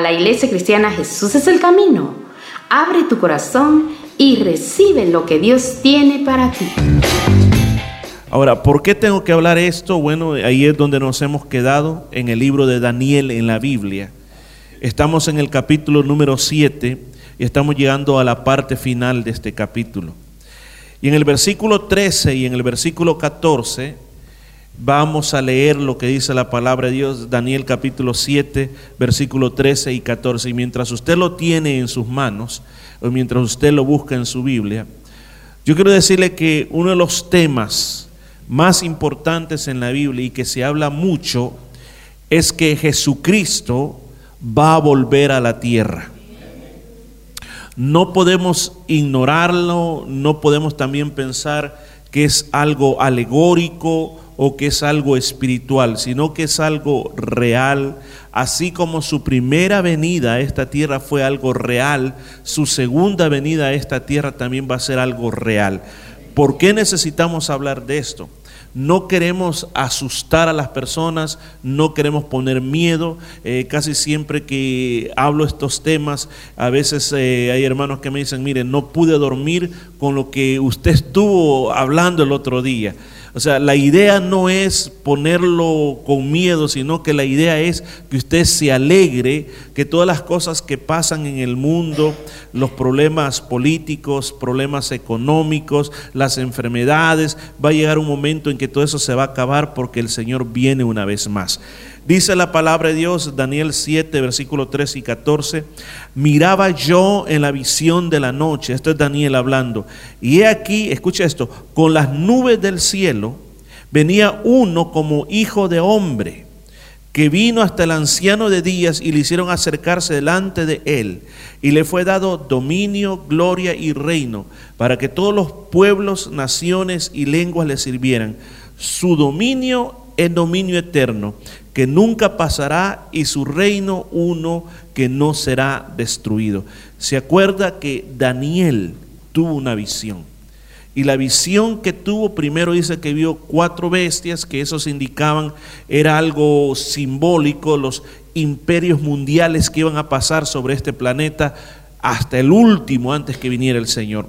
la iglesia cristiana Jesús es el camino. Abre tu corazón y recibe lo que Dios tiene para ti. Ahora, ¿por qué tengo que hablar esto? Bueno, ahí es donde nos hemos quedado en el libro de Daniel en la Biblia. Estamos en el capítulo número 7 y estamos llegando a la parte final de este capítulo. Y en el versículo 13 y en el versículo 14 vamos a leer lo que dice la palabra de Dios, Daniel capítulo 7, versículo 13 y 14. Y mientras usted lo tiene en sus manos, o mientras usted lo busca en su Biblia, yo quiero decirle que uno de los temas más importantes en la Biblia y que se habla mucho es que Jesucristo va a volver a la tierra. No podemos ignorarlo, no podemos también pensar que es algo alegórico o que es algo espiritual, sino que es algo real, así como su primera venida a esta tierra fue algo real, su segunda venida a esta tierra también va a ser algo real. ¿Por qué necesitamos hablar de esto? No queremos asustar a las personas, no queremos poner miedo. Eh, casi siempre que hablo estos temas, a veces eh, hay hermanos que me dicen, mire, no pude dormir con lo que usted estuvo hablando el otro día. O sea, la idea no es ponerlo con miedo, sino que la idea es que usted se alegre, que todas las cosas que pasan en el mundo, los problemas políticos, problemas económicos, las enfermedades, va a llegar un momento en que todo eso se va a acabar porque el Señor viene una vez más. Dice la palabra de Dios, Daniel 7, versículo 13 y 14, miraba yo en la visión de la noche, esto es Daniel hablando, y he aquí, escucha esto, con las nubes del cielo venía uno como hijo de hombre, que vino hasta el anciano de días y le hicieron acercarse delante de él, y le fue dado dominio, gloria y reino, para que todos los pueblos, naciones y lenguas le sirvieran. Su dominio es dominio eterno que nunca pasará y su reino uno que no será destruido. Se acuerda que Daniel tuvo una visión. Y la visión que tuvo primero dice que vio cuatro bestias, que esos indicaban era algo simbólico, los imperios mundiales que iban a pasar sobre este planeta hasta el último antes que viniera el Señor.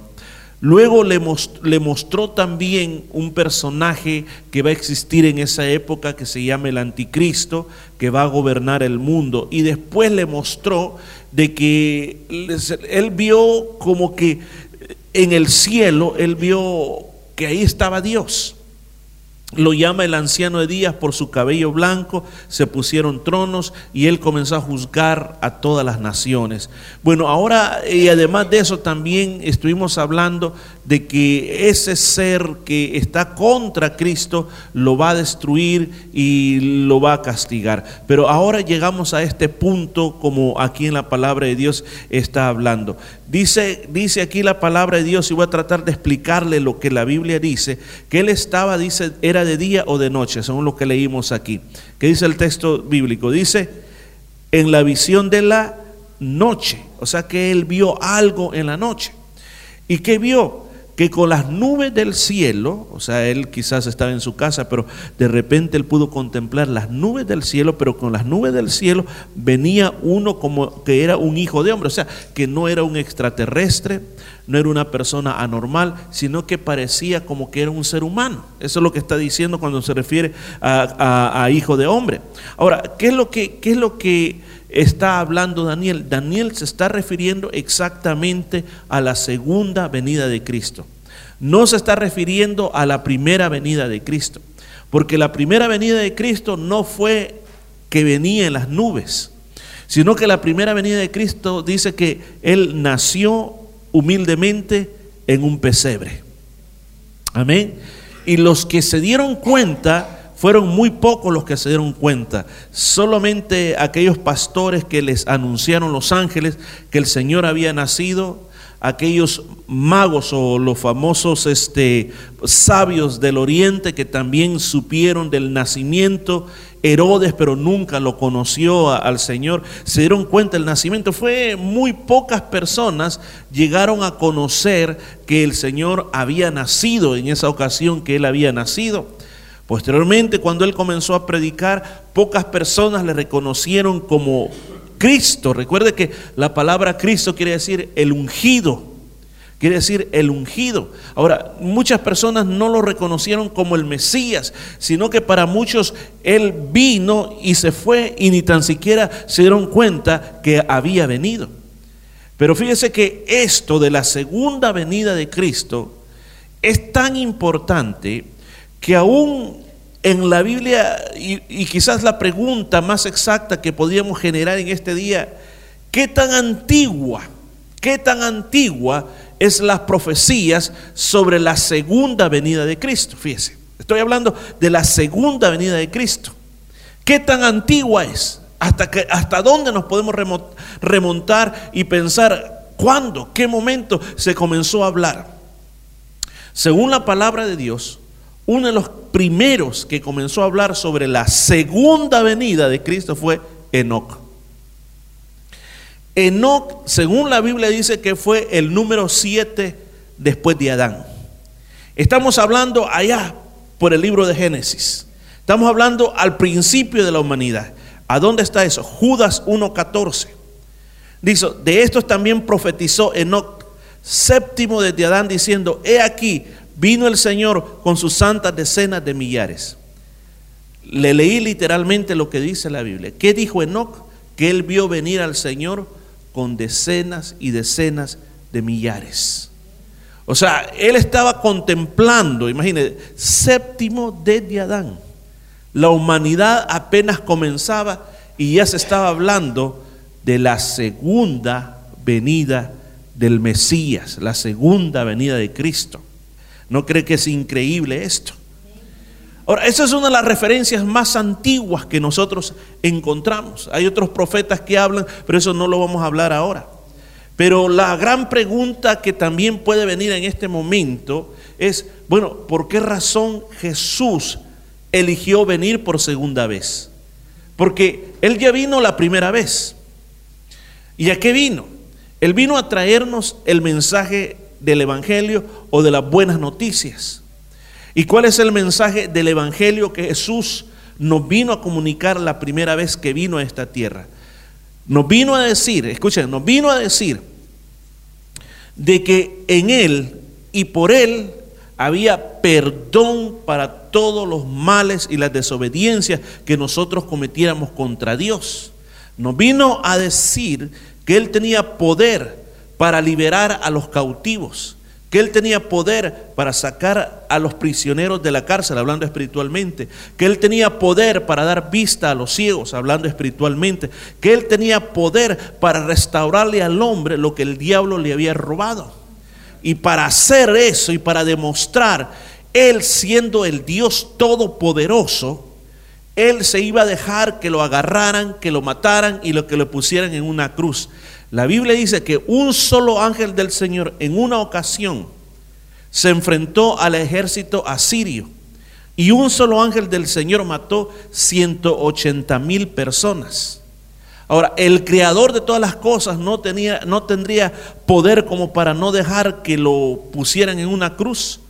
Luego le, mostró, también un personaje que va a existir en esa época que se llama el anticristo, que va a gobernar el mundo. Y después le mostró de que él vio como que en el cielo, él vio que ahí estaba Dios. Lo llama el anciano de días por su cabello blanco, se pusieron tronos y él comenzó a juzgar a todas las naciones. Bueno, ahora y además de eso también estuvimos hablando de que ese ser que está contra Cristo lo va a destruir y lo va a castigar. Pero ahora llegamos a este punto como aquí en la palabra de Dios está hablando. Dice, dice aquí la palabra de Dios y voy a tratar de explicarle lo que la Biblia dice, que él estaba, dice, era de día o de noche, según lo que leímos aquí. ¿Qué dice el texto bíblico? Dice, en la visión de la noche, o sea que él vio algo en la noche. ¿Y qué vio? Que con las nubes del cielo, o sea, él quizás estaba en su casa, pero de repente él pudo contemplar las nubes del cielo, pero con las nubes del cielo venía uno como que era un hijo de hombre, o sea, que no era un extraterrestre, no era una persona anormal, sino que parecía como que era un ser humano. Eso es lo que está diciendo cuando se refiere a, hijo de hombre. Ahora, ¿qué es lo que, qué es lo que está hablando Daniel? Daniel se está refiriendo exactamente a la segunda venida de Cristo. No se está refiriendo a la primera venida de Cristo, porque la primera venida de Cristo no fue que venía en las nubes, sino que la primera venida de Cristo dice que Él nació humildemente en un pesebre. Amén. Y los que se dieron cuenta fueron muy pocos los que se dieron cuenta. Solamente aquellos pastores que les anunciaron los ángeles que el Señor había nacido, aquellos magos o los famosos este, sabios del oriente que también supieron del nacimiento Herodes, pero nunca lo conoció al Señor, se dieron cuenta del nacimiento. Fue muy pocas personas llegaron a conocer que el Señor había nacido en esa ocasión que él había nacido. Posteriormente, cuando él comenzó a predicar, pocas personas le reconocieron como Cristo. Recuerde que la palabra Cristo quiere decir el ungido. Quiere decir el ungido. Ahora, muchas personas no lo reconocieron como el Mesías, sino que para muchos Él vino y se fue y ni tan siquiera se dieron cuenta que había venido. Pero fíjese que esto de la segunda venida de Cristo es tan importante que aún en la Biblia, y, quizás la pregunta más exacta que podríamos generar en este día, ¿qué tan antigua, qué tan antigua es las profecías sobre la segunda venida de Cristo? Fíjese, estoy hablando de la segunda venida de Cristo. ¿Qué tan antigua es? ¿Hasta, que, hasta dónde nos podemos remontar y pensar cuándo, qué momento se comenzó a hablar? Según la palabra de Dios, uno de los primeros que comenzó a hablar sobre la segunda venida de Cristo fue Enoch. Enoch, según la Biblia dice que fue el número 7 después de Adán. Estamos hablando allá por el libro de Génesis. Estamos hablando al principio de la humanidad. ¿A dónde está eso? Judas 1.14. Dice, de estos también profetizó Enoch, séptimo desde Adán, diciendo, he aquí, Vino el Señor con sus santas decenas de millares. Le leí literalmente lo que dice la Biblia. ¿Qué dijo Enoch? Que él vio venir al Señor con decenas y decenas de millares. O sea, él estaba contemplando, imagínense, séptimo desde Adán. La humanidad apenas comenzaba y ya se estaba hablando de la segunda venida del Mesías, la segunda venida de Cristo. ¿No cree que es increíble esto? Ahora, esa es una de las referencias más antiguas que nosotros encontramos. Hay otros profetas que hablan, pero eso no lo vamos a hablar ahora. Pero la gran pregunta que también puede venir en este momento es, bueno, ¿por qué razón Jesús eligió venir por segunda vez? Porque Él ya vino la primera vez. ¿Y a qué vino? Él vino a traernos el mensaje del Evangelio o de las buenas noticias. ¿Y cuál es el mensaje del Evangelio que Jesús nos vino a comunicar la primera vez que vino a esta tierra? Nos vino a decir, escuchen, nos vino a decir de que en Él y por Él había perdón para todos los males y las desobediencias que nosotros cometiéramos contra Dios. Nos vino a decir que Él tenía poder para liberar a los cautivos, que Él tenía poder para sacar a los prisioneros de la cárcel, hablando espiritualmente, que Él tenía poder para dar vista a los ciegos, hablando espiritualmente, que Él tenía poder para restaurarle al hombre lo que el diablo le había robado. Y para hacer eso y para demostrar, Él siendo el Dios todopoderoso, Él se iba a dejar que lo agarraran, que lo mataran y lo que lo pusieran en una cruz. La Biblia dice que un solo ángel del Señor en una ocasión se enfrentó al ejército asirio y un solo ángel del Señor mató 180 mil personas. Ahora, el creador de todas las cosas no, tenía, no tendría poder como para no dejar que lo pusieran en una cruz,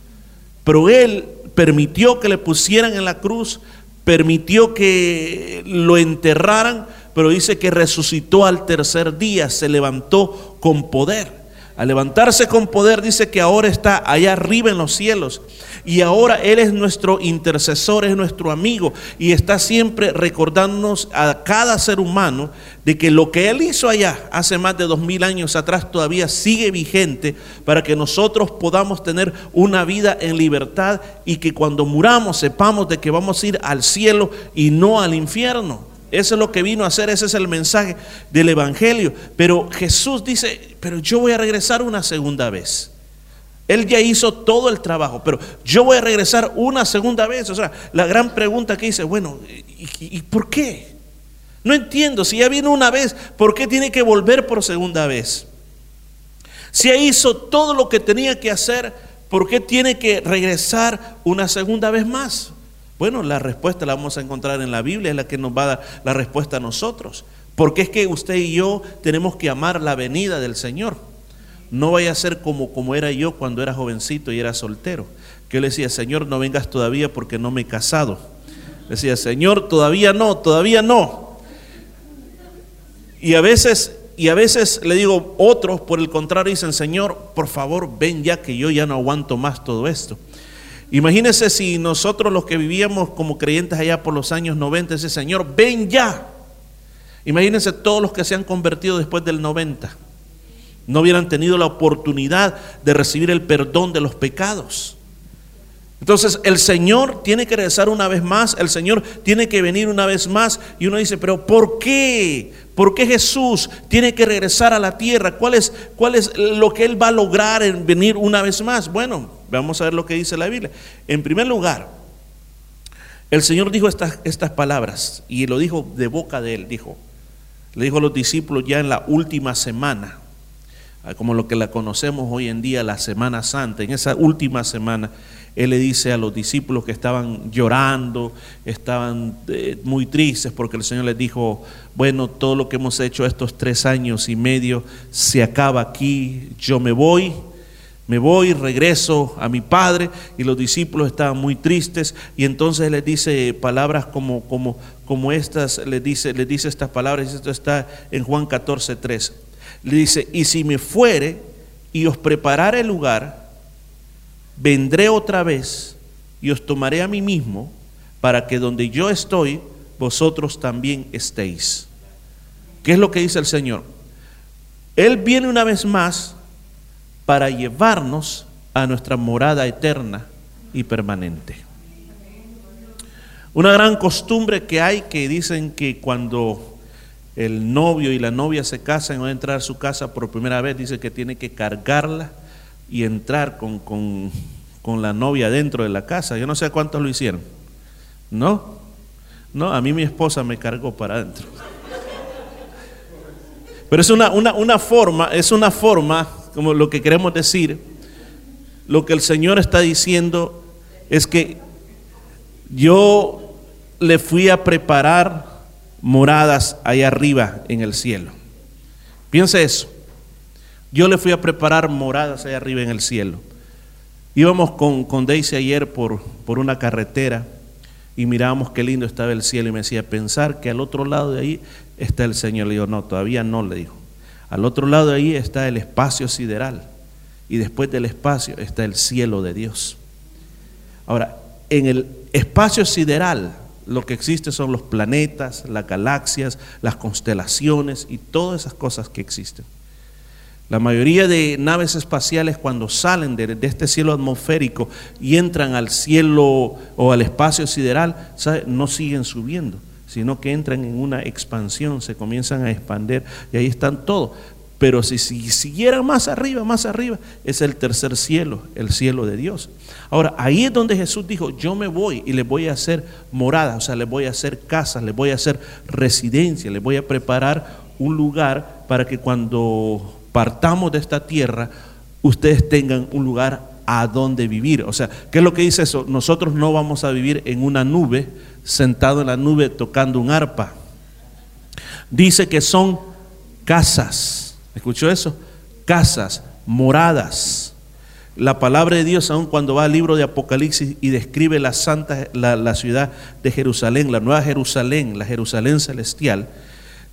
pero él permitió que le pusieran en la cruz, permitió que lo enterraran pero dice que resucitó al tercer día, se levantó con poder. Al levantarse con poder dice que ahora está allá arriba en los cielos. Y ahora Él es nuestro intercesor, es nuestro amigo. Y está siempre recordándonos a cada ser humano de que lo que Él hizo allá hace más de dos mil años atrás todavía sigue vigente para que nosotros podamos tener una vida en libertad y que cuando muramos sepamos de que vamos a ir al cielo y no al infierno. Eso es lo que vino a hacer, ese es el mensaje del Evangelio. Pero Jesús dice, pero yo voy a regresar una segunda vez. Él ya hizo todo el trabajo, pero yo voy a regresar una segunda vez. O sea, la gran pregunta que dice, bueno, ¿y, por qué? No entiendo, si ya vino una vez, ¿por qué tiene que volver por segunda vez? Si ya hizo todo lo que tenía que hacer, ¿por qué tiene que regresar una segunda vez más? Bueno, la respuesta la vamos a encontrar en la Biblia, es la que nos va a dar la respuesta a nosotros. Porque es que usted y yo tenemos que amar la venida del Señor. No vaya a ser como, como era yo cuando era jovencito y era soltero. Que yo le decía, Señor, no vengas todavía porque no me he casado. decía, Señor, todavía no, todavía no. Y a veces, y a veces le digo, otros por el contrario dicen, Señor, por favor, ven ya que yo ya no aguanto más todo esto. Imagínense si nosotros los que vivíamos como creyentes allá por los años 90, ese Señor, ven ya. Imagínense todos los que se han convertido después del 90. No hubieran tenido la oportunidad de recibir el perdón de los pecados. Entonces el Señor tiene que regresar una vez más, el Señor tiene que venir una vez más y uno dice, pero ¿por qué? ¿Por qué Jesús tiene que regresar a la tierra? ¿Cuál es, cuál es lo que Él va a lograr en venir una vez más? Bueno, vamos a ver lo que dice la Biblia. En primer lugar, el Señor dijo estas, palabras y lo dijo de boca de Él, dijo, le dijo a los discípulos ya en la última semana, como lo que la conocemos hoy en día, la Semana Santa, en esa última semana. Él le dice a los discípulos que estaban llorando, estaban eh, muy tristes porque el Señor les dijo, bueno, todo lo que hemos hecho estos tres años y medio se acaba aquí, yo me voy, me voy, regreso a mi Padre. Y los discípulos estaban muy tristes. Y entonces les dice palabras como, como, como estas, les dice, les dice estas palabras, esto está en Juan 14, 3. Le dice, y si me fuere y os preparare el lugar, vendré otra vez y os tomaré a mí mismo para que donde yo estoy, vosotros también estéis. ¿Qué es lo que dice el Señor? Él viene una vez más para llevarnos a nuestra morada eterna y permanente. Una gran costumbre que hay que dicen que cuando el novio y la novia se casan y van a entrar a su casa por primera vez, dice que tiene que cargarla y entrar con, con, la novia dentro de la casa. Yo no sé cuántos lo hicieron. ¿No? No, a mí mi esposa me cargó para adentro. Pero es una, una, una, forma, es una forma, como lo que queremos decir, lo que el Señor está diciendo es que yo le fui a preparar moradas allá arriba en el cielo. Piense eso. Yo le fui a preparar moradas allá arriba en el cielo. Íbamos con, con Daisy ayer por, por una carretera y mirábamos qué lindo estaba el cielo y me decía, pensar que al otro lado de ahí está el Señor. Le digo, no, todavía no, le dijo. Al otro lado de ahí está el espacio sideral y después del espacio está el cielo de Dios. Ahora, en el espacio sideral lo que existe son los planetas, las galaxias, las constelaciones y todas esas cosas que existen. La mayoría de naves espaciales cuando salen de, este cielo atmosférico y entran al cielo o al espacio sideral, no siguen subiendo, sino que entran en una expansión, se comienzan a expandir y ahí están todos. Pero si, si siguieran más arriba, más arriba, es el tercer cielo, el cielo de Dios. Ahora, ahí es donde Jesús dijo, yo me voy y les voy a hacer morada, o sea, les voy a hacer casas, les voy a hacer residencia, les voy a preparar un lugar para que cuando partamos de esta tierra, ustedes tengan un lugar a donde vivir. O sea, ¿qué es lo que dice eso? Nosotros no vamos a vivir en una nube, sentado en la nube tocando un arpa. Dice que son casas. ¿Escuchó eso? Casas, moradas. La palabra de Dios, aun cuando va al libro de Apocalipsis y describe la santa, la, la ciudad de Jerusalén, la nueva Jerusalén, la Jerusalén celestial,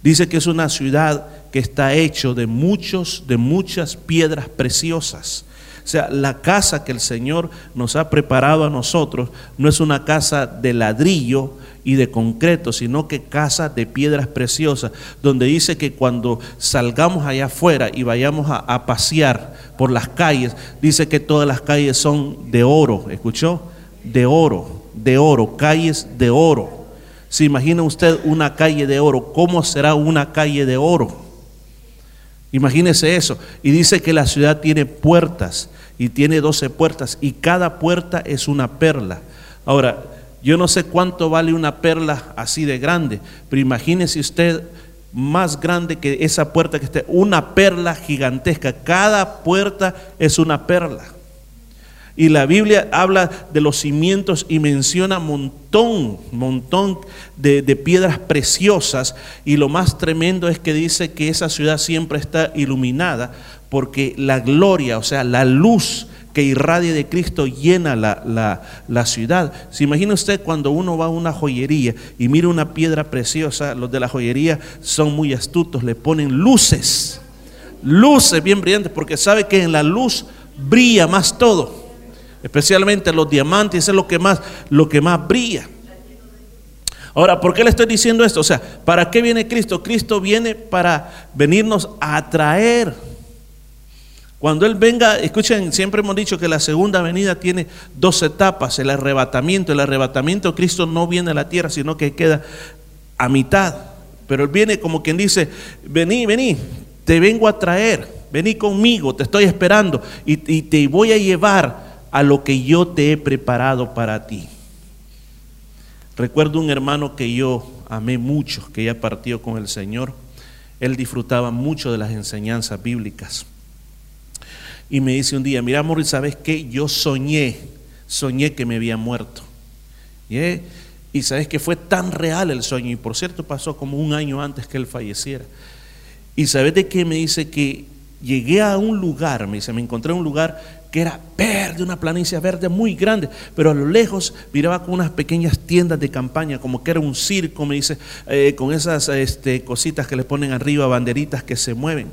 dice que es una ciudad que está hecho de muchos, de muchas piedras preciosas. O sea, la casa que el Señor nos ha preparado a nosotros no es una casa de ladrillo y de concreto, sino que casa de piedras preciosas, donde dice que cuando salgamos allá afuera y vayamos a, a pasear por las calles, dice que todas las calles son de oro, ¿escuchó? De oro, de oro, calles de oro. Si imagina usted una calle de oro, ¿cómo será una calle de oro? Imagínese eso. Y dice que la ciudad tiene puertas y tiene 12 puertas y cada puerta es una perla. Ahora, yo no sé cuánto vale una perla así de grande, pero imagínese usted más grande que esa puerta que esté, una perla gigantesca. Cada puerta es una perla. Y la Biblia habla de los cimientos y menciona montón, montón de, de, piedras preciosas. Y lo más tremendo es que dice que esa ciudad siempre está iluminada porque la gloria, o sea, la luz que irradia de Cristo llena la, la, ciudad. ¿Se imagina usted cuando uno va a una joyería y mira una piedra preciosa? Los de la joyería son muy astutos, le ponen luces, luces bien brillantes, porque sabe que en la luz brilla más todo, especialmente los diamantes, es lo que más, lo que más brilla. Ahora, ¿por qué le estoy diciendo esto? O sea, ¿para qué viene Cristo? Cristo viene para venirnos a atraer. Cuando Él venga, escuchen, siempre hemos dicho que la segunda venida tiene dos etapas, el arrebatamiento. El arrebatamiento, Cristo no viene a la tierra, sino que queda a mitad. Pero Él viene como quien dice, vení, vení, te vengo a traer, vení conmigo, te estoy esperando y te voy a llevar a lo que yo te he preparado para ti. Recuerdo un hermano que yo amé mucho, que ya partió con el Señor. Él disfrutaba mucho de las enseñanzas bíblicas. Y me dice un día, mira, amor, ¿sabes qué? Yo soñé, soñé que me había muerto. Y sabes que fue tan real el sueño. Y por cierto, pasó como un año antes que él falleciera. Y sabes de qué me dice que llegué a un lugar, me dice, me encontré en un lugar que era verde, una planicie verde muy grande, pero a lo lejos miraba con unas pequeñas tiendas de campaña, como que era un circo, me dice, eh, con esas este, cositas que le ponen arriba, banderitas que se mueven.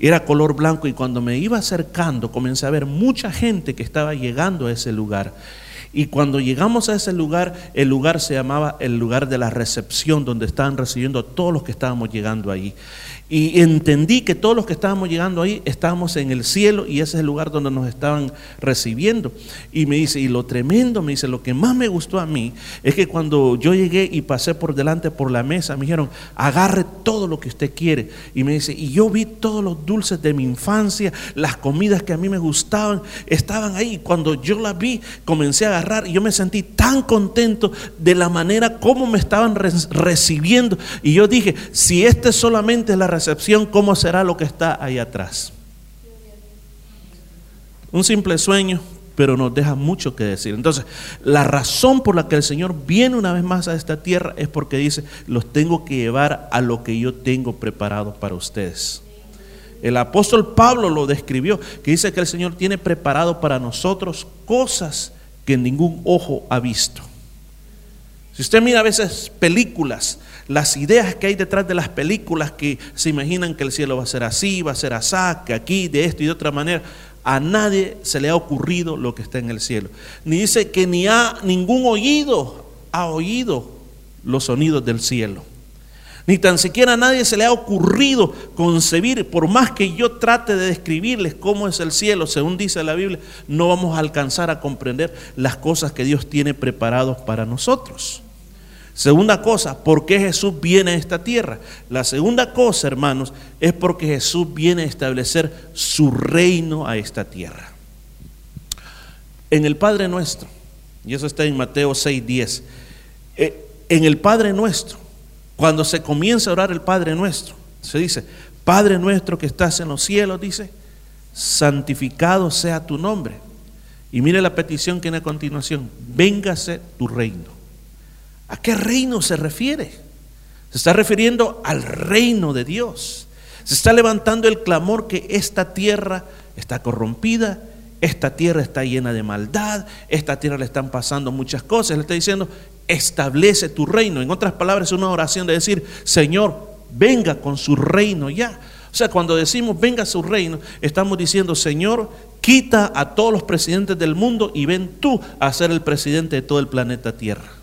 Era color blanco y cuando me iba acercando comencé a ver mucha gente que estaba llegando a ese lugar. Y cuando llegamos a ese lugar, el lugar se llamaba el lugar de la recepción, donde estaban recibiendo a todos los que estábamos llegando allí. Y entendí que todos los que estábamos llegando ahí estábamos en el cielo y ese es el lugar donde nos estaban recibiendo. Y me dice, y lo tremendo, me dice, lo que más me gustó a mí es que cuando yo llegué y pasé por delante por la mesa, me dijeron, agarre todo lo que usted quiere. Y me dice, y yo vi todos los dulces de mi infancia, las comidas que a mí me gustaban, estaban ahí. Cuando yo las vi, comencé a agarrar y yo me sentí tan contento de la manera como me estaban recibiendo. Y yo dije, si este solamente es la recepción, ¿cómo será lo que está ahí atrás? Un simple sueño, pero nos deja mucho que decir. Entonces, la razón por la que el Señor viene una vez más a esta tierra es porque dice, los tengo que llevar a lo que yo tengo preparado para ustedes. El apóstol Pablo lo describió, que dice que el Señor tiene preparado para nosotros cosas que ningún ojo ha visto. Si usted mira a veces películas, las ideas que hay detrás de las películas que se imaginan que el cielo va a ser así, va a ser así, que aquí, de esto y de otra manera, a nadie se le ha ocurrido lo que está en el cielo. Ni dice que ni ha ningún oído ha oído los sonidos del cielo. Ni tan siquiera a nadie se le ha ocurrido concebir, por más que yo trate de describirles cómo es el cielo, según dice la Biblia, no vamos a alcanzar a comprender las cosas que Dios tiene preparados para nosotros. Segunda cosa, ¿por qué Jesús viene a esta tierra? La segunda cosa, hermanos, es porque Jesús viene a establecer su reino a esta tierra. En el Padre nuestro, y eso está en Mateo 6, 10, eh, en el Padre nuestro, cuando se comienza a orar el Padre nuestro, se dice, Padre nuestro que estás en los cielos, dice, santificado sea tu nombre. Y mire la petición que en a continuación, véngase tu reino. ¿A qué reino se refiere? Se está refiriendo al reino de Dios. Se está levantando el clamor que esta tierra está corrompida, esta tierra está llena de maldad, esta tierra le están pasando muchas cosas. Le está diciendo, establece tu reino. En otras palabras, es una oración de decir, Señor, venga con su reino ya. O sea, cuando decimos venga su reino, estamos diciendo, Señor, quita a todos los presidentes del mundo y ven tú a ser el presidente de todo el planeta Tierra.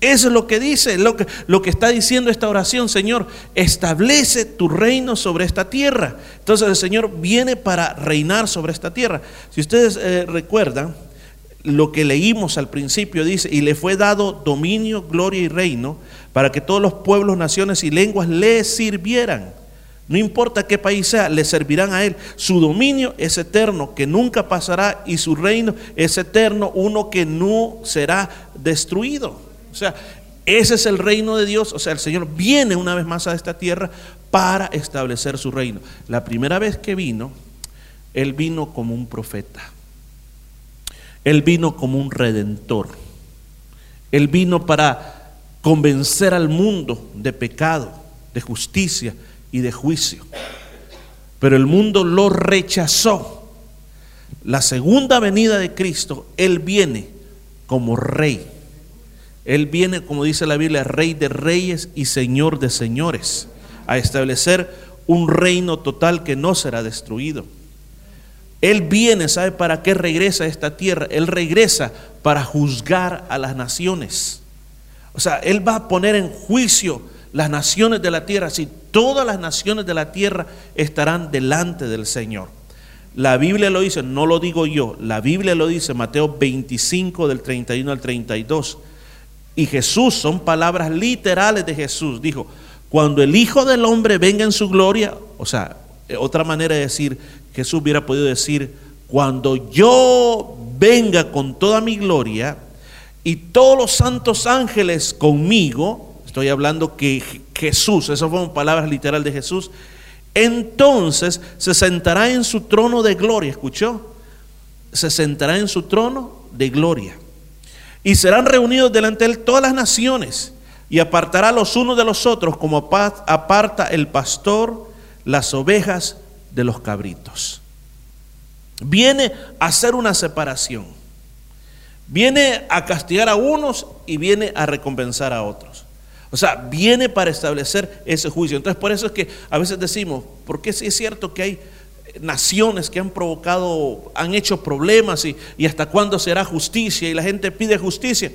Eso es lo que dice, lo que, está diciendo esta oración, Señor, establece tu reino sobre esta tierra. Entonces el Señor viene para reinar sobre esta tierra. Si ustedes eh, recuerdan, lo que leímos al principio dice, y le fue dado dominio, gloria y reino para que todos los pueblos, naciones y lenguas le sirvieran. No importa qué país sea, le servirán a Él. Su dominio es eterno, que nunca pasará, y su reino es eterno, uno que no será destruido. Sea, ese es el reino de Dios. O sea, el Señor viene una vez más a esta tierra para establecer su reino. La primera vez que vino, Él vino como un profeta. Él vino como un redentor. Él vino para convencer al mundo de pecado, de justicia y de juicio. Pero el mundo lo rechazó. la segunda venida de Cristo, Él viene como rey. Él viene, como dice la Biblia, rey de reyes y señor de señores, a establecer un reino total que no será destruido. Él viene, ¿sabe para qué regresa a esta tierra? Él regresa para juzgar a las naciones. O sea, Él va a poner en juicio las naciones de la tierra. Si todas las naciones de la tierra estarán delante del Señor. La Biblia lo dice, no lo digo yo, la Biblia lo dice, Mateo 25 del 31 al 32. Y Jesús, son palabras literales de Jesús, dijo, cuando el Hijo del Hombre venga en su gloria, o sea, otra manera de decir, Jesús hubiera podido decir, cuando yo venga con toda mi gloria y todos los santos ángeles conmigo, estoy hablando que Jesús, esas fueron palabras literales de Jesús, entonces se sentará en su trono de gloria, ¿escuchó? Se sentará en su trono de gloria. Y serán reunidos delante de él todas las naciones y apartará los unos de los otros como aparta el pastor las ovejas de los cabritos. Viene a hacer una separación. Viene a castigar a unos y viene a recompensar a otros. O sea, viene para establecer ese juicio. Entonces, por eso es que a veces decimos, porque sí es cierto que hay naciones que han provocado, han hecho problemas y, hasta cuándo será justicia y la gente pide justicia.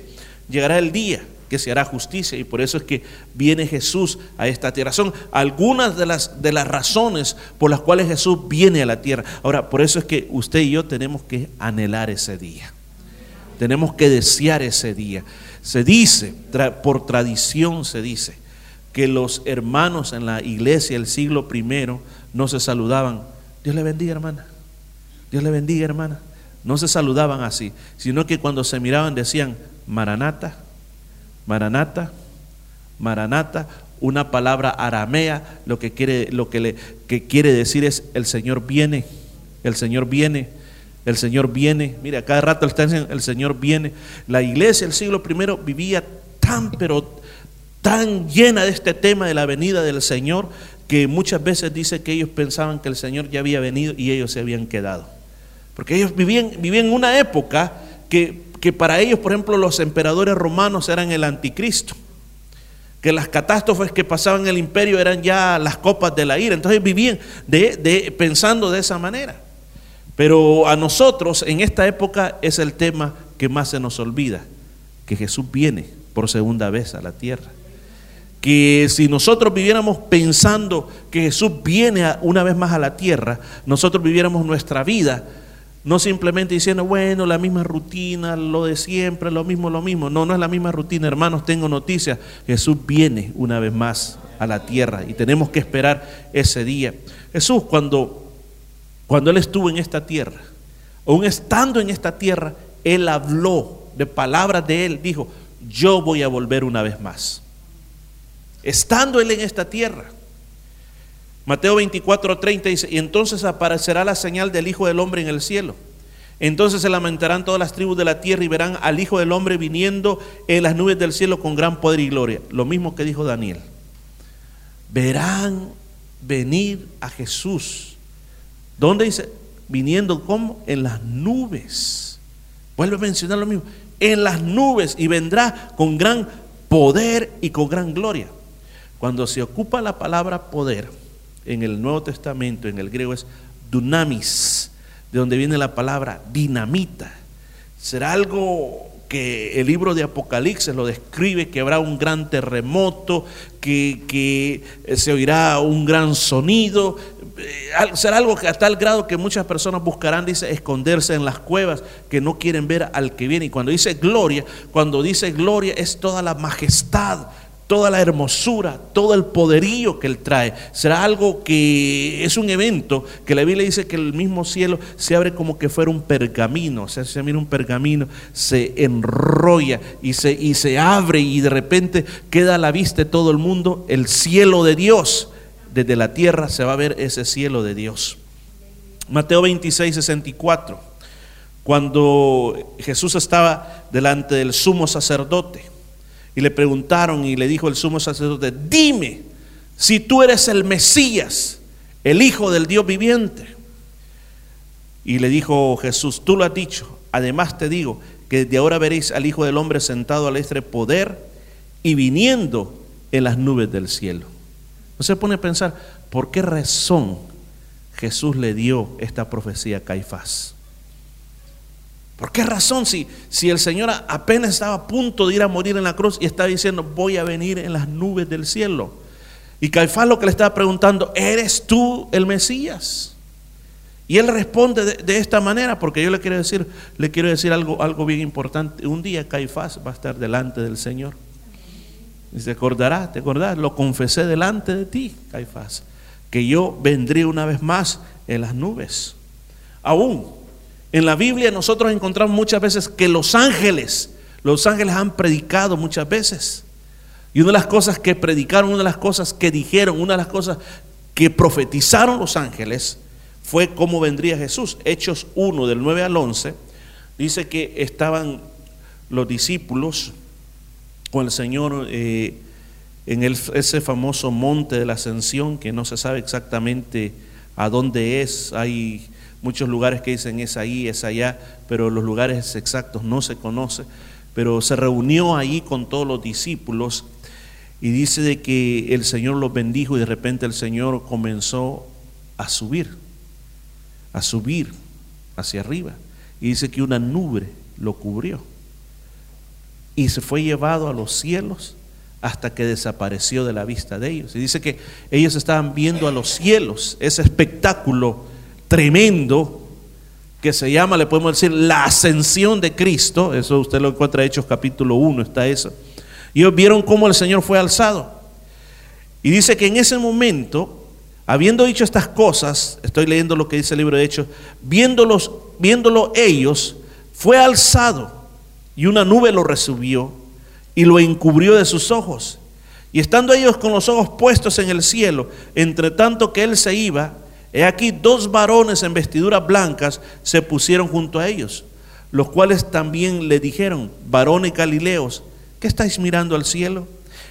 Llegará el día que se hará justicia y por eso es que viene Jesús a esta tierra. Son algunas de las, de las razones por las cuales Jesús viene a la tierra. Ahora, por eso es que usted y yo tenemos que anhelar ese día. Tenemos que desear ese día. Se dice, por tradición se dice, que los hermanos en la iglesia del siglo primero no se saludaban. Dios le bendiga, hermana. Dios le bendiga, hermana. No se saludaban así, sino que cuando se miraban decían, Maranata, Maranata, Maranata, una palabra aramea, lo que quiere, lo que le, que quiere decir es el Señor viene, el Señor viene, el Señor viene. Mira, cada rato está diciendo, el Señor viene. La iglesia del siglo I vivía tan, pero tan llena de este tema de la venida del Señor, que muchas veces dice que ellos pensaban que el Señor ya había venido y ellos se habían quedado. Porque ellos vivían, vivían una época que que para ellos, por ejemplo, los emperadores romanos eran el anticristo, que las catástrofes que pasaban en el imperio eran ya las copas de la ira, entonces vivían de, pensando de esa manera. Pero a nosotros en esta época es el tema que más se nos olvida, que Jesús viene por segunda vez a la tierra. Que si nosotros viviéramos pensando que Jesús viene una vez más a la tierra, nosotros viviéramos nuestra vida no simplemente diciendo, bueno, la misma rutina, lo de siempre, lo mismo, lo mismo. No, no es la misma rutina, hermanos, tengo noticias. Jesús viene una vez más a la tierra y tenemos que esperar ese día. Jesús cuando, cuando Él estuvo en esta tierra, aún estando en esta tierra, Él habló de palabras de Él, dijo, yo voy a volver una vez más. Estando Él en esta tierra. Mateo 24, 30 dice, y entonces aparecerá la señal del Hijo del Hombre en el cielo. Entonces se lamentarán todas las tribus de la tierra y verán al Hijo del Hombre viniendo en las nubes del cielo con gran poder y gloria. Lo mismo que dijo Daniel. Verán venir a Jesús. ¿Dónde dice? Viniendo como en las nubes. Vuelve a mencionar lo mismo. En las nubes y vendrá con gran poder y con gran gloria. Cuando se ocupa la palabra poder, en el Nuevo Testamento, en el griego es dunamis, de donde viene la palabra dinamita. Será algo que el libro de Apocalipsis lo describe, que habrá un gran terremoto, que, que se oirá un gran sonido, eh, será algo que a tal grado que muchas personas buscarán, dice, esconderse en las cuevas, que no quieren ver al que viene. Y cuando dice gloria, cuando dice gloria es toda la majestad, toda la hermosura, todo el poderío que Él trae. Será algo que es un evento que la Biblia dice que el mismo cielo se abre como que fuera un pergamino. O sea, se mira un pergamino, se enrolla y se, y se abre y de repente queda a la vista de todo el mundo el cielo de Dios. Desde la tierra se va a ver ese cielo de Dios. Mateo 26, 64. Cuando Jesús estaba delante del sumo sacerdote y le preguntaron y le dijo el sumo sacerdote, dime si tú eres el Mesías, el Hijo del Dios viviente. Y le dijo Jesús, tú lo has dicho, además te digo que desde ahora veréis al Hijo del Hombre sentado al este poder y viniendo en las nubes del cielo. No se pone a pensar, ¿por qué razón Jesús le dio esta profecía a Caifás? ¿Por qué razón si, si el Señor apenas estaba a punto de ir a morir en la cruz y estaba diciendo, voy a venir en las nubes del cielo? Y Caifás lo que le estaba preguntando, ¿eres tú el Mesías? Y él responde de, esta manera, porque yo le quiero decir, le quiero decir algo, algo bien importante. Un día Caifás va a estar delante del Señor. Y se acordará, te acordás, lo confesé delante de ti, Caifás, que yo vendré una vez más en las nubes. Aún en la Biblia nosotros encontramos muchas veces que los ángeles, los ángeles han predicado muchas veces. Y una de las cosas que predicaron, una de las cosas que dijeron, una de las cosas que profetizaron los ángeles fue cómo vendría Jesús. Hechos 1 del 9 al 11 dice que estaban los discípulos con el Señor eh, en ese famoso monte de la ascensión que no se sabe exactamente a dónde es. Hay muchos lugares que dicen es ahí, es allá, pero los lugares exactos no se conoce. Pero se reunió ahí con todos los discípulos y dice de que el Señor los bendijo y de repente el Señor comenzó a subir, a subir hacia arriba. Y dice que una nube lo cubrió. Y se fue llevado a los cielos hasta que desapareció de la vista de ellos. Y dice que ellos estaban viendo a los cielos, ese espectáculo tremendo que se llama, le podemos decir, la ascensión de Cristo. Eso usted lo encuentra en Hechos capítulo 1, está eso. Y ellos vieron cómo el Señor fue alzado. Y dice que en ese momento, habiendo dicho estas cosas, estoy leyendo lo que dice el libro de Hechos, viéndolos, viéndolo ellos, fue alzado y una nube lo recibió y lo encubrió de sus ojos. Y estando ellos con los ojos puestos en el cielo, entre tanto que él se iba, He aquí dos varones en vestiduras blancas se pusieron junto a ellos, los cuales también le dijeron, varones galileos, ¿qué estáis mirando al cielo?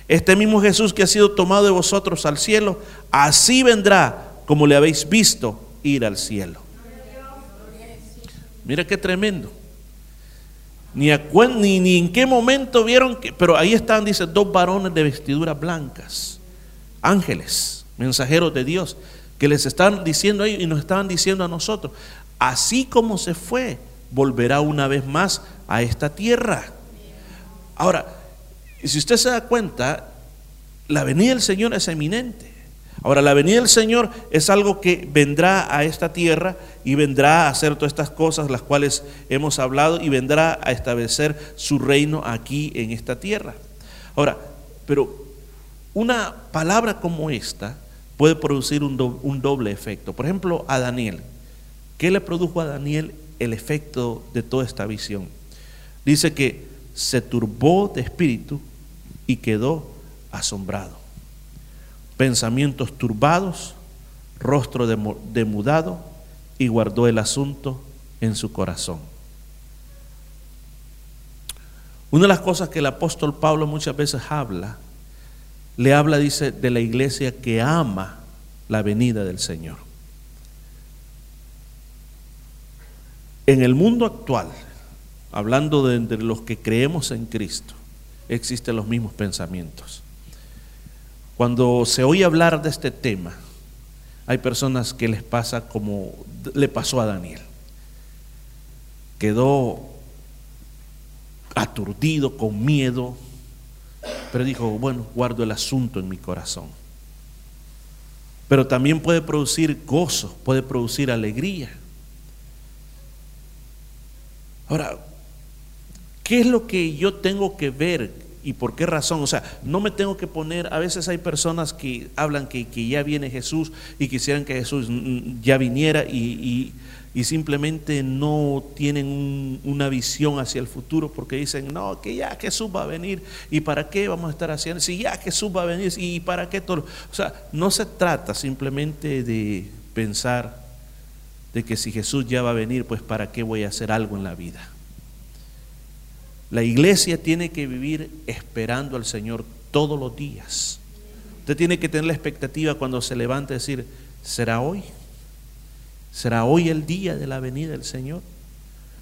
Este mismo Jesús que ha sido tomado de vosotros al cielo, así vendrá como le habéis visto ir al cielo. Mira qué tremendo. Ni, ni, ni, en qué momento vieron que, pero ahí están, dice, dos varones de vestiduras blancas, ángeles, mensajeros de Dios que les están diciendo a ellos y nos estaban diciendo a nosotros, así como se fue, volverá una vez más a esta tierra. Ahora, si usted se da cuenta, la venida del Señor es eminente. Ahora, la venida del Señor es algo que vendrá a esta tierra y vendrá a hacer todas estas cosas, las cuales hemos hablado, y vendrá a establecer su reino aquí en esta tierra. Ahora, pero una palabra como esta puede producir un, doble efecto. Por ejemplo, a Daniel. ¿Qué le produjo a Daniel el efecto de toda esta visión? Dice que se turbó de espíritu y quedó asombrado. Pensamientos turbados, rostro demudado y guardó el asunto en su corazón. Una de las cosas que el apóstol Pablo muchas veces habla le habla, dice, de la iglesia que ama la venida del Señor. En el mundo actual, hablando de entre los que creemos en Cristo, existen los mismos pensamientos. Cuando se oye hablar de este tema, hay personas que les pasa como le pasó a Daniel. Quedó aturdido, con miedo, pero dijo, bueno, guardo el asunto en mi corazón. Pero también puede producir gozo, puede producir alegría. Ahora, ¿qué es lo que yo tengo que ver y por qué razón? O sea, no me tengo que poner, a veces hay personas que hablan que, ya viene Jesús y quisieran que Jesús ya viniera y y simplemente no tienen una visión hacia el futuro porque dicen, no, que ya Jesús va a venir y para qué vamos a estar haciendo, si ya Jesús va a venir y para qué todo. O sea, no se trata simplemente de pensar de que si Jesús ya va a venir, pues para qué voy a hacer algo en la vida. La iglesia tiene que vivir esperando al Señor todos los días. Usted tiene que tener la expectativa cuando se levante decir, ¿será hoy? ¿Será hoy el día de la venida del Señor?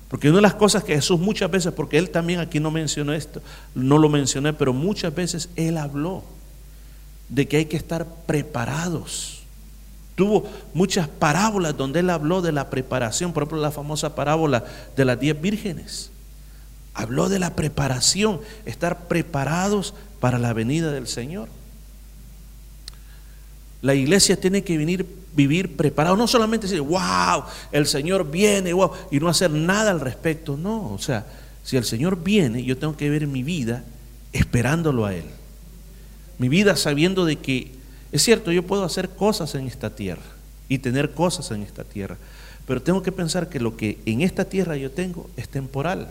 Porque una de las cosas que Jesús muchas veces, porque Él también aquí no mencionó esto, no lo mencioné, pero muchas veces Él habló de que hay que estar preparados. Tuvo muchas parábolas donde Él habló de la preparación, por ejemplo la famosa parábola de las diez vírgenes. Habló de la preparación, estar preparados para la venida del Señor. La iglesia tiene que venir, vivir preparado, no solamente decir, wow, el Señor viene, wow, y no hacer nada al respecto. No, o sea, si el Señor viene, yo tengo que ver mi vida esperándolo a Él. Mi vida sabiendo de que, es cierto, yo puedo hacer cosas en esta tierra y tener cosas en esta tierra, pero tengo que pensar que lo que en esta tierra yo tengo es temporal.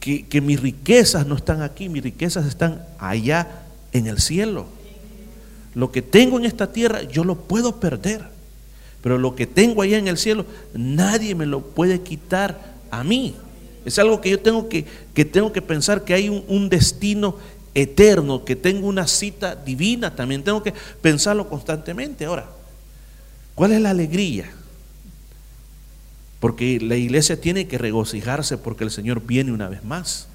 Que, que mis riquezas no están aquí, mis riquezas están allá en el cielo. Lo que tengo en esta tierra yo lo puedo perder, pero lo que tengo allá en el cielo nadie me lo puede quitar a mí. Es algo que yo tengo que, que tengo que pensar que hay un, destino eterno, que tengo una cita divina, también tengo que pensarlo constantemente. Ahora, ¿cuál es la alegría? Porque la iglesia tiene que regocijarse porque el Señor viene una vez más.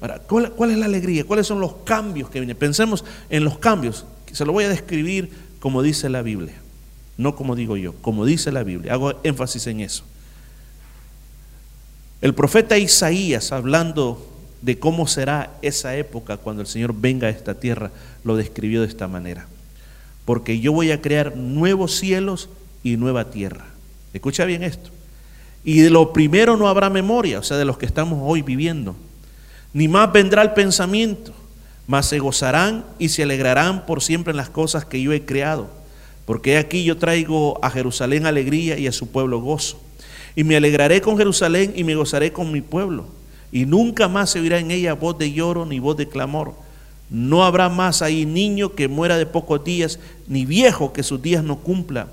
Ahora, ¿cuál, ¿cuál, es la alegría? ¿Cuáles son los cambios que vienen? Pensemos en los cambios. Se lo voy a describir como dice la Biblia, no como digo yo, como dice la Biblia. Hago énfasis en eso. El profeta Isaías, hablando de cómo será esa época cuando el Señor venga a esta tierra, lo describió de esta manera. Porque yo voy a crear nuevos cielos y nueva tierra. Escucha bien esto. Y de lo primero no habrá memoria, o sea, de los que estamos hoy viviendo. Ni más vendrá el pensamiento mas se gozarán y se alegrarán por siempre en las cosas que yo he creado. Porque aquí yo traigo a Jerusalén alegría y a su pueblo gozo. Y me alegraré con Jerusalén y me gozaré con mi pueblo. Y nunca más se oirá en ella voz de lloro ni voz de clamor. No habrá más ahí niño que muera de pocos días, ni viejo que sus días no cumpla.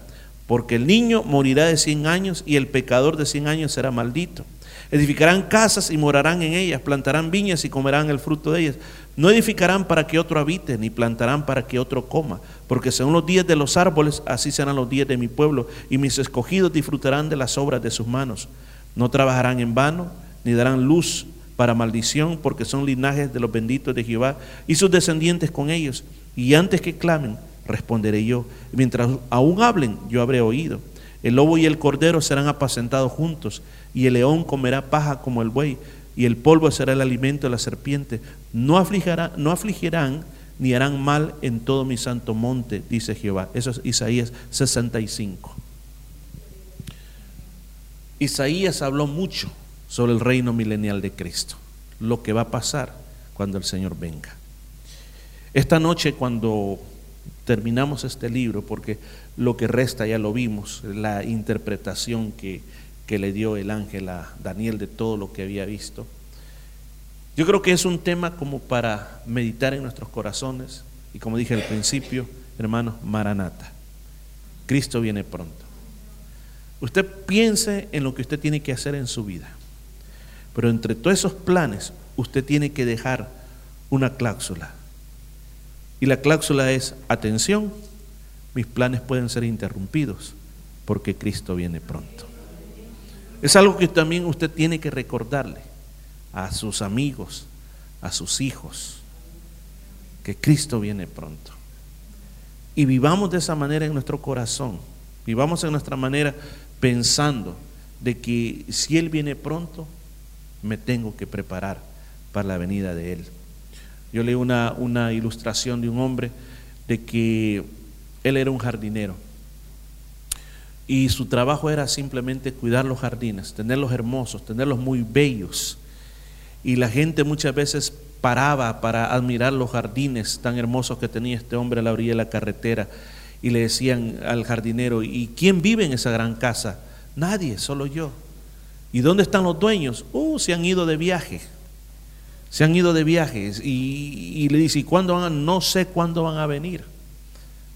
Porque el niño morirá de cien años y el pecador de cien años será maldito. Edificarán casas y morarán en ellas, plantarán viñas y comerán el fruto de ellas. No edificarán para que otro habite, ni plantarán para que otro coma, porque según los días de los árboles, así serán los días de mi pueblo, y mis escogidos disfrutarán de las obras de sus manos. No trabajarán en vano, ni darán luz para maldición, porque son linajes de los benditos de Jehová, y sus descendientes con ellos. Y antes que clamen, responderé yo. Mientras aún hablen, yo habré oído. El lobo y el cordero serán apacentados juntos, y el león comerá paja como el buey, y el polvo será el alimento de la serpiente. No afligirán, no afligirán ni harán mal en todo mi santo monte, dice Jehová. Eso es Isaías 65. Isaías habló mucho sobre el reino milenial de Cristo, lo que va a pasar cuando el Señor venga. Esta noche cuando terminamos este libro, porque lo que resta ya lo vimos, la interpretación que, que le dio el ángel a Daniel de todo lo que había visto. Yo creo que es un tema como para meditar en nuestros corazones y como dije al principio, hermanos, Maranata. Cristo viene pronto. Usted piense en lo que usted tiene que hacer en su vida, pero entre todos esos planes usted tiene que dejar una cláusula. Y la cláusula es, atención, mis planes pueden ser interrumpidos porque Cristo viene pronto. Es algo que también usted tiene que recordarle a sus amigos, a sus hijos, que Cristo viene pronto. Y vivamos de esa manera en nuestro corazón, vivamos en nuestra manera pensando de que si Él viene pronto, me tengo que preparar para la venida de Él. Yo leí una, una ilustración de un hombre de que él era un jardinero y su trabajo era simplemente cuidar los jardines, tenerlos hermosos, tenerlos muy bellos. Y la gente muchas veces paraba para admirar los jardines tan hermosos que tenía este hombre a la orilla de la carretera y le decían al jardinero, ¿y quién vive en esa gran casa? Nadie, solo yo. ¿Y dónde están los dueños? Uh, se han ido de viaje. Se han ido de viajes. Y, le dice, ¿y cuándo van a? No sé cuándo van a venir.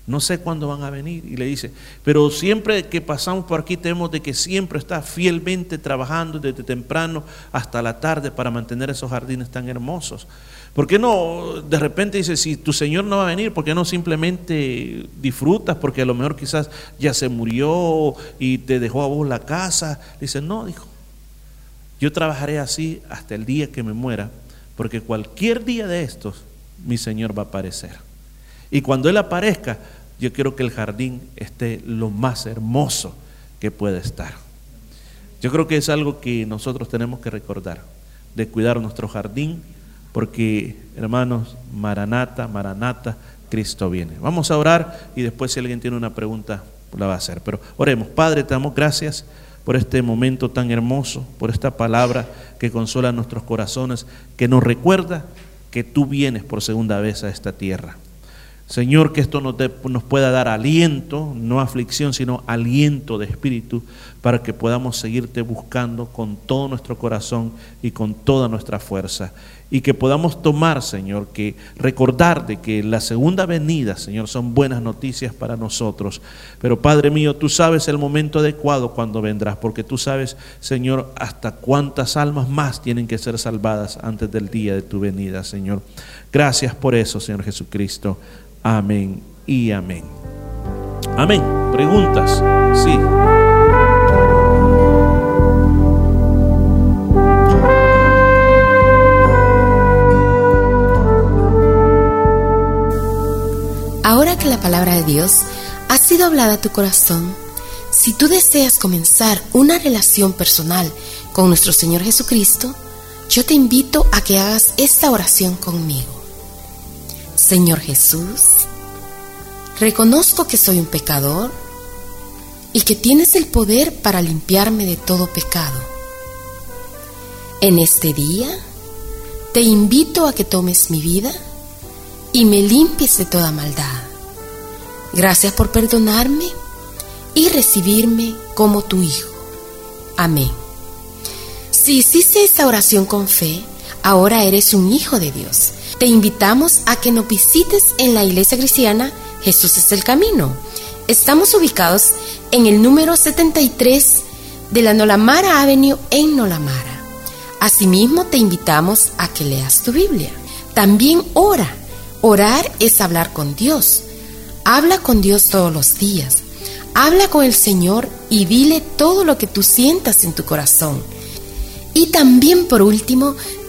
No sé cuándo van a venir. Y le dice, pero siempre que pasamos por aquí tenemos de que siempre está fielmente trabajando desde temprano hasta la tarde para mantener esos jardines tan hermosos. ¿Por qué no de repente dice, si tu Señor no va a venir, ¿por qué no simplemente disfrutas? Porque a lo mejor quizás ya se murió y te dejó a vos la casa. Dice, no, dijo, yo trabajaré así hasta el día que me muera, porque cualquier día de estos mi Señor va a aparecer. Y cuando Él aparezca, yo quiero que el jardín esté lo más hermoso que pueda estar. Yo creo que es algo que nosotros tenemos que recordar, de cuidar nuestro jardín, porque hermanos, Maranata, Maranata, Cristo viene. Vamos a orar y después si alguien tiene una pregunta, la va a hacer. Pero oremos, Padre, te damos gracias por este momento tan hermoso, por esta palabra que consola nuestros corazones, que nos recuerda que tú vienes por segunda vez a esta tierra. Señor, que esto nos, nos, pueda dar aliento, no aflicción, sino aliento de espíritu, para que podamos seguirte buscando con todo nuestro corazón y con toda nuestra fuerza. Y que podamos tomar, Señor, que recordar de que la segunda venida, Señor, son buenas noticias para nosotros. Pero Padre mío, tú sabes el momento adecuado cuando vendrás, porque tú sabes, Señor, hasta cuántas almas más tienen que ser salvadas antes del día de tu venida, Señor. Gracias por eso, Señor Jesucristo. Amén y amén. Amén. ¿Preguntas? Sí. Ahora que la palabra de Dios ha sido hablada a tu corazón, si tú deseas comenzar una relación personal con nuestro Señor Jesucristo, yo te invito a que hagas esta oración conmigo. Señor Jesús, reconozco que soy un pecador y que tienes el poder para limpiarme de todo pecado. En este día, te invito a que tomes mi vida y me limpies de toda maldad. Gracias por perdonarme y recibirme como tu Hijo. Amén. Si hiciste esta oración con fe, ahora eres un hijo de Dios te invitamos a que nos visites en la iglesia cristiana Jesús es el Camino. Estamos ubicados en el número 73 de la Nolamara Avenue en Nolamara. Asimismo, te invitamos a que leas tu Biblia. También ora. Orar es hablar con Dios. Habla con Dios todos los días. Habla con el Señor y dile todo lo que tú sientas en tu corazón. Y también por último,